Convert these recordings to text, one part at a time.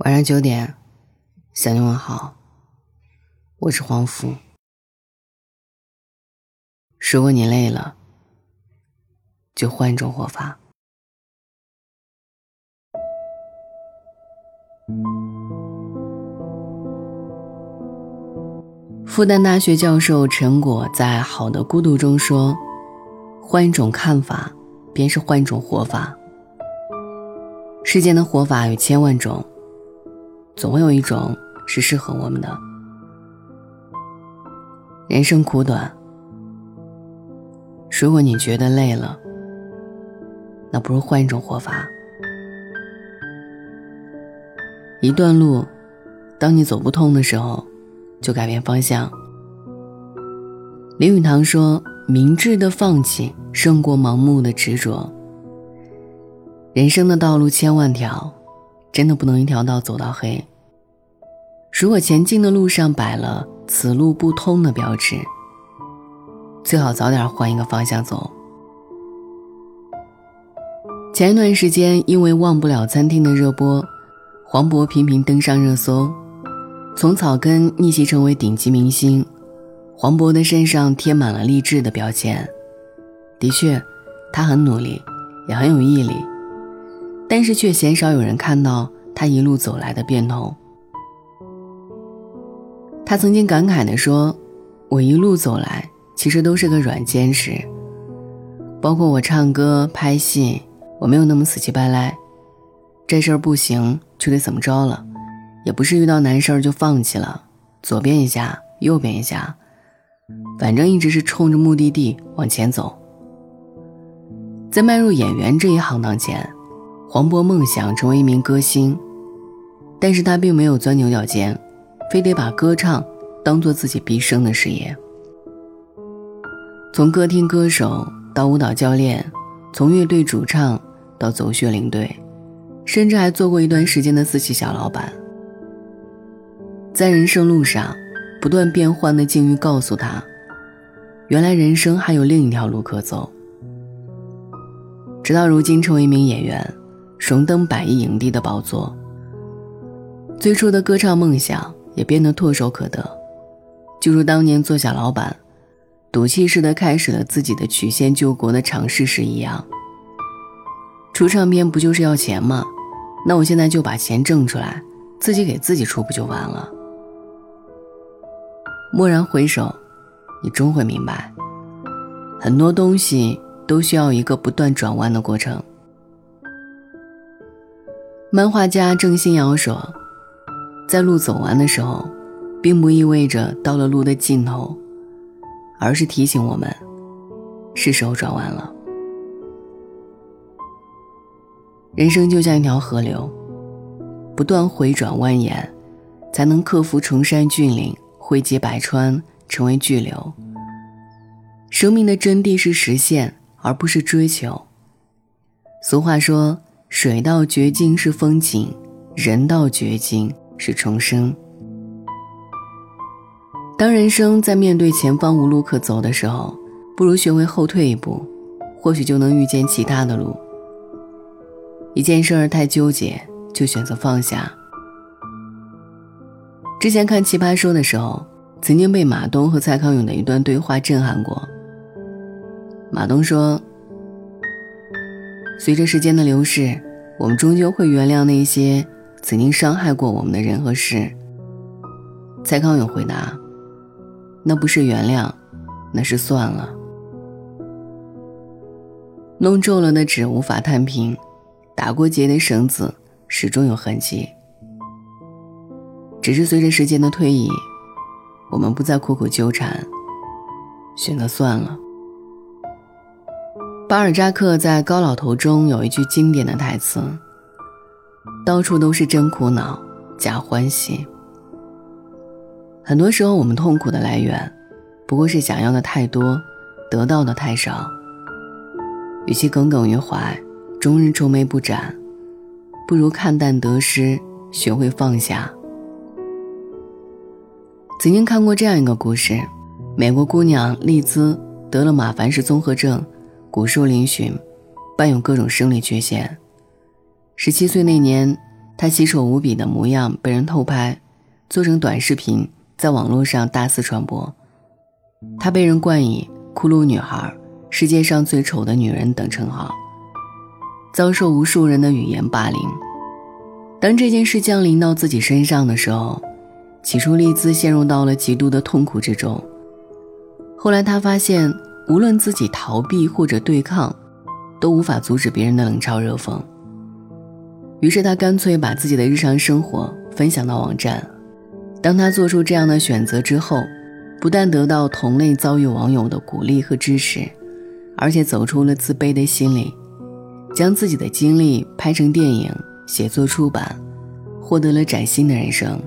晚上九点，向你问好，我是黄福。如果你累了，就换一种活法。复旦大学教授陈果在《好的孤独》中说：“换一种看法，便是换一种活法。世间的活法有千万种。”总会有一种是适合我们的。人生苦短，如果你觉得累了，那不如换一种活法。一段路，当你走不通的时候，就改变方向。林语堂说：“明智的放弃胜过盲目的执着。”人生的道路千万条。真的不能一条道走到黑。如果前进的路上摆了“此路不通”的标志，最好早点换一个方向走。前一段时间，因为《忘不了餐厅》的热播，黄渤频频登上热搜，从草根逆袭成为顶级明星。黄渤的身上贴满了励志的标签。的确，他很努力，也很有毅力。但是却鲜少有人看到他一路走来的变通。他曾经感慨地说：“我一路走来，其实都是个软坚实。包括我唱歌、拍戏，我没有那么死乞白赖。这事儿不行就得怎么着了，也不是遇到难事儿就放弃了，左边一下，右边一下，反正一直是冲着目的地往前走。在迈入演员这一行当前。”黄渤梦想成为一名歌星，但是他并没有钻牛角尖，非得把歌唱当做自己毕生的事业。从歌厅歌手到舞蹈教练，从乐队主唱到走穴领队，甚至还做过一段时间的私企小老板。在人生路上，不断变换的境遇告诉他，原来人生还有另一条路可走。直到如今，成为一名演员。荣登百亿影帝的宝座，最初的歌唱梦想也变得唾手可得，就如当年做小老板，赌气似的开始了自己的曲线救国的尝试时一样。出唱片不就是要钱吗？那我现在就把钱挣出来，自己给自己出不就完了？蓦然回首，你终会明白，很多东西都需要一个不断转弯的过程。漫画家郑欣瑶说：“在路走完的时候，并不意味着到了路的尽头，而是提醒我们，是时候转弯了。人生就像一条河流，不断回转蜿蜒，才能克服崇山峻岭，汇集百川，成为巨流。生命的真谛是实现，而不是追求。俗话说。”水到绝境是风景，人到绝境是重生。当人生在面对前方无路可走的时候，不如学会后退一步，或许就能遇见其他的路。一件事儿太纠结，就选择放下。之前看《奇葩说》的时候，曾经被马东和蔡康永的一段对话震撼过。马东说。随着时间的流逝，我们终究会原谅那些曾经伤害过我们的人和事。蔡康永回答：“那不是原谅，那是算了。弄皱了的纸无法摊平，打过结的绳子始终有痕迹。只是随着时间的推移，我们不再苦苦纠缠，选择算了。”巴尔扎克在《高老头》中有一句经典的台词：“到处都是真苦恼，假欢喜。”很多时候，我们痛苦的来源，不过是想要的太多，得到的太少。与其耿耿于怀，终日愁眉不展，不如看淡得失，学会放下。曾经看过这样一个故事：美国姑娘丽兹得了马凡氏综合症。骨瘦嶙峋，伴有各种生理缺陷。十七岁那年，他奇丑无比的模样被人偷拍，做成短视频，在网络上大肆传播。他被人冠以“骷髅女孩”“世界上最丑的女人”等称号，遭受无数人的语言霸凌。当这件事降临到自己身上的时候，起初丽兹陷入到了极度的痛苦之中。后来他发现，无论自己逃避或者对抗，都无法阻止别人的冷嘲热讽。于是他干脆把自己的日常生活分享到网站。当他做出这样的选择之后，不但得到同类遭遇网友的鼓励和支持，而且走出了自卑的心理，将自己的经历拍成电影、写作出版，获得了崭新的人生。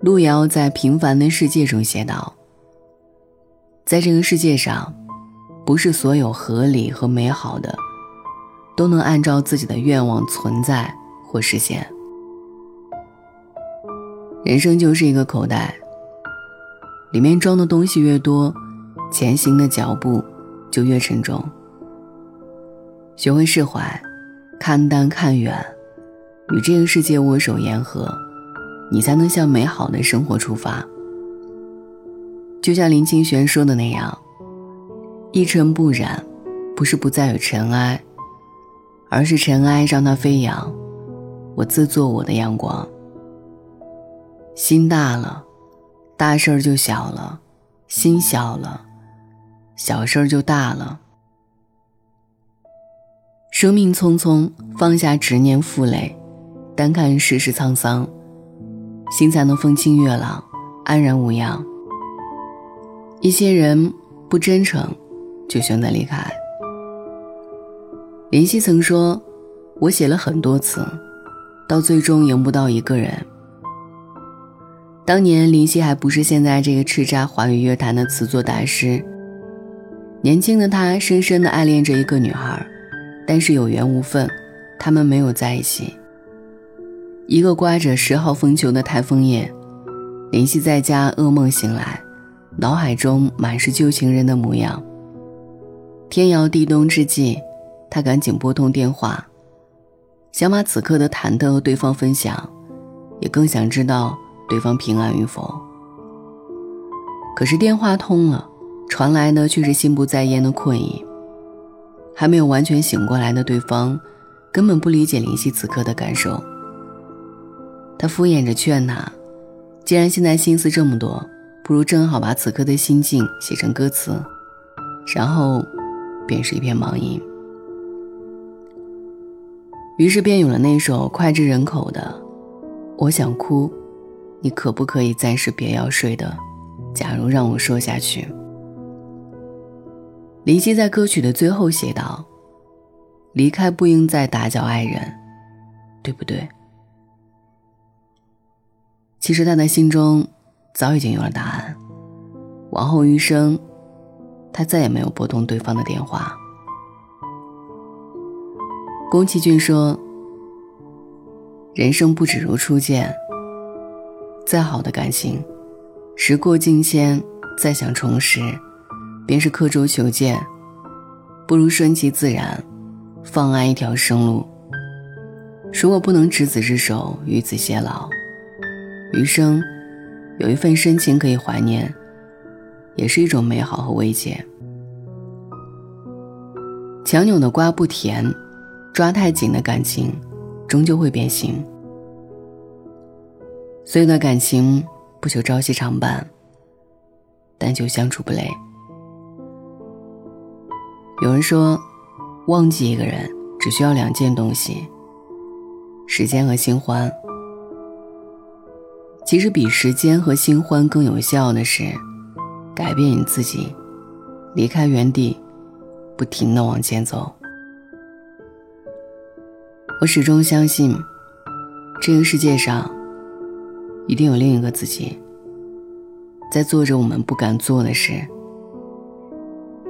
路遥在《平凡的世界》中写道：“在这个世界上，不是所有合理和美好的。”都能按照自己的愿望存在或实现。人生就是一个口袋，里面装的东西越多，前行的脚步就越沉重。学会释怀，看淡看远，与这个世界握手言和，你才能向美好的生活出发。就像林清玄说的那样：“一尘不染，不是不再有尘埃。”而是尘埃让它飞扬，我自作我的阳光。心大了，大事儿就小了；心小了，小事儿就大了。生命匆匆，放下执念负累，单看世事沧桑，心才能风清月朗，安然无恙。一些人不真诚，就选择离开。林夕曾说：“我写了很多词，到最终赢不到一个人。”当年林夕还不是现在这个叱咤华语乐坛的词作大师，年轻的他深深的爱恋着一个女孩，但是有缘无分，他们没有在一起。一个刮着十号风球的台风夜，林夕在家噩梦醒来，脑海中满是旧情人的模样。天摇地动之际。他赶紧拨通电话，想把此刻的忐忑和对方分享，也更想知道对方平安与否。可是电话通了，传来的却是心不在焉的困意。还没有完全醒过来的对方，根本不理解林夕此刻的感受。他敷衍着劝他：“既然现在心思这么多，不如正好把此刻的心境写成歌词。”然后，便是一片忙音。于是便有了那首脍炙人口的《我想哭》，你可不可以暂时别要睡的？假如让我说下去。林夕在歌曲的最后写道：“离开不应再打搅爱人，对不对？”其实他的心中早已经有了答案，往后余生，他再也没有拨通对方的电话。宫崎骏说：“人生不止如初见。再好的感情，时过境迁，再想重拾，便是刻舟求剑。不如顺其自然，放安一条生路。如果不能执子之手，与子偕老，余生有一份深情可以怀念，也是一种美好和慰藉。强扭的瓜不甜。”抓太紧的感情，终究会变形。所有的感情不求朝夕常伴，但求相处不累。有人说，忘记一个人只需要两件东西：时间和新欢。其实比时间和新欢更有效的是，改变你自己，离开原地，不停的往前走。我始终相信，这个世界上一定有另一个自己，在做着我们不敢做的事，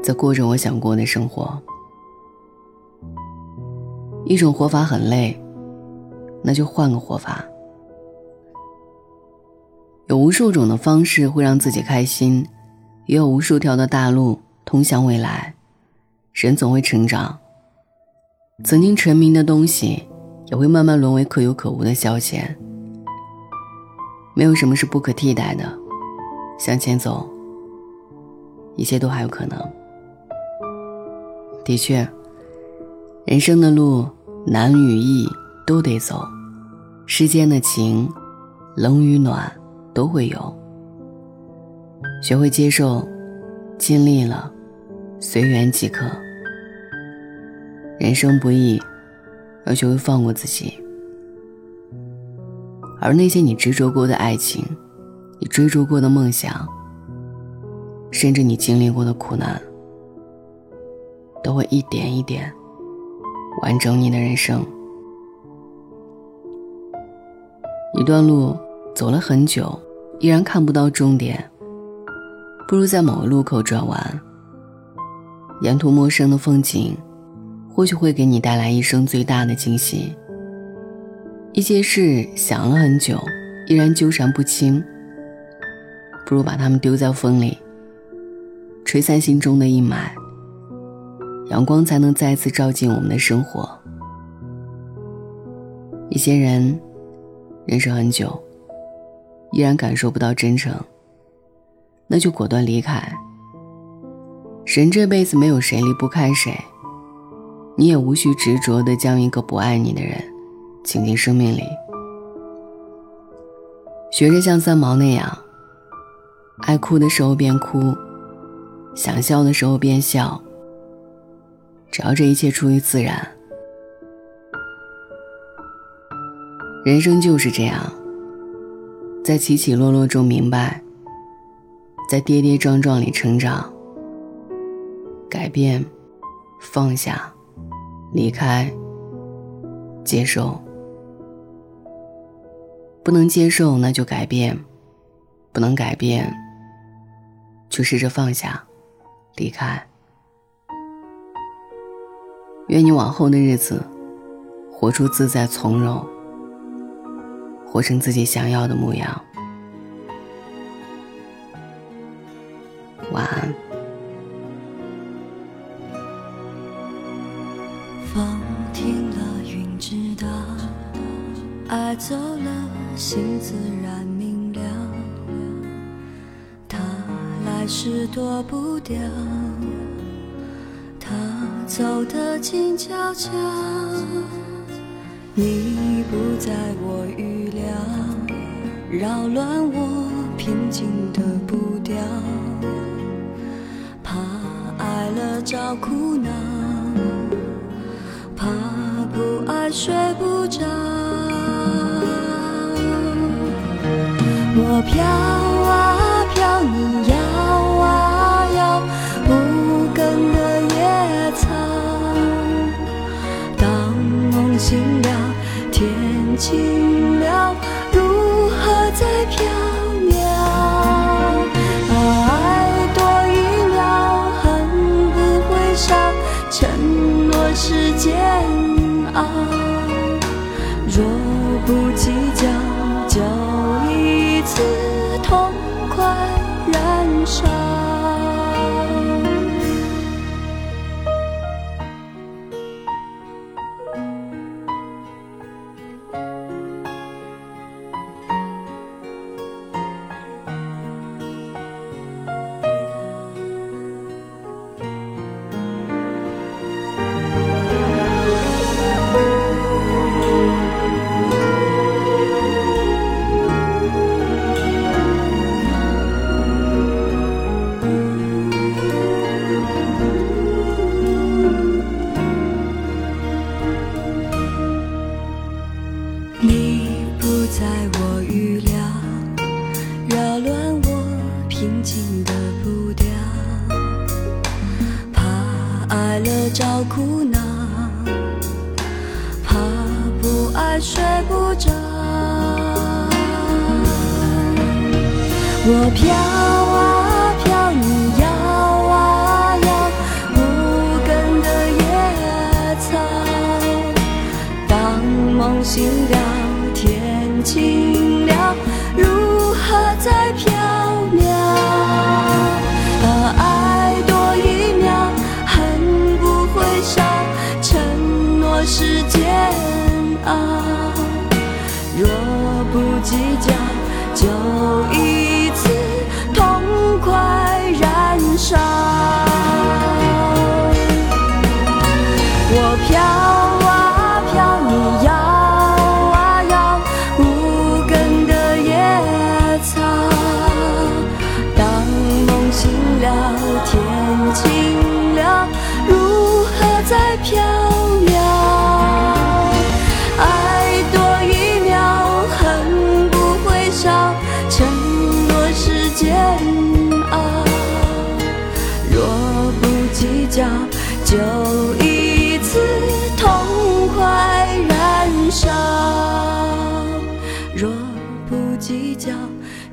在过着我想过的生活。一种活法很累，那就换个活法。有无数种的方式会让自己开心，也有无数条的大路通向未来。人总会成长。曾经沉迷的东西，也会慢慢沦为可有可无的消遣。没有什么是不可替代的，向前走，一切都还有可能。的确，人生的路难与易都得走，世间的情，冷与暖都会有。学会接受，尽力了，随缘即可。人生不易，要学会放过自己。而那些你执着过的爱情，你追逐过的梦想，甚至你经历过的苦难。都会一点一点完整你的人生。一段路走了很久，依然看不到终点，不如在某个路口转弯。沿途陌生的风景，或许会给你带来一生最大的惊喜。一些事想了很久，依然纠缠不清，不如把它们丢在风里，吹散心中的阴霾。阳光才能再次照进我们的生活。一些人认识很久，依然感受不到真诚，那就果断离开。人这辈子没有谁离不开谁，你也无需执着的将一个不爱你的人请进生命里。学着像三毛那样，爱哭的时候便哭，想笑的时候便笑。只要这一切出于自然，人生就是这样，在起起落落中明白，在跌跌撞撞里成长，改变，放下，离开，接受，不能接受那就改变，不能改变，就试着放下，离开。愿你往后的日子，活出自在从容，活成自己想要的模样。晚安。风停了，云知道，爱走了，心自然明了。他来时躲不掉。他走得静悄悄，你不在我预料，扰乱我平静的步调，怕爱了找苦恼，怕不爱睡不着，我飘心了，天晴了，如何再飘渺？爱多一秒，恨不会少，承诺是煎熬。若不计较，就一次痛快燃烧。在我预料，扰乱我平静的步调，怕爱了找苦恼，怕不爱睡不着。我飘啊飘，你摇啊摇，无根的野草。当梦醒了。尽了，如何再缥缈？啊，爱多一秒，恨不会少，承诺是煎熬。若不计较，就一。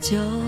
不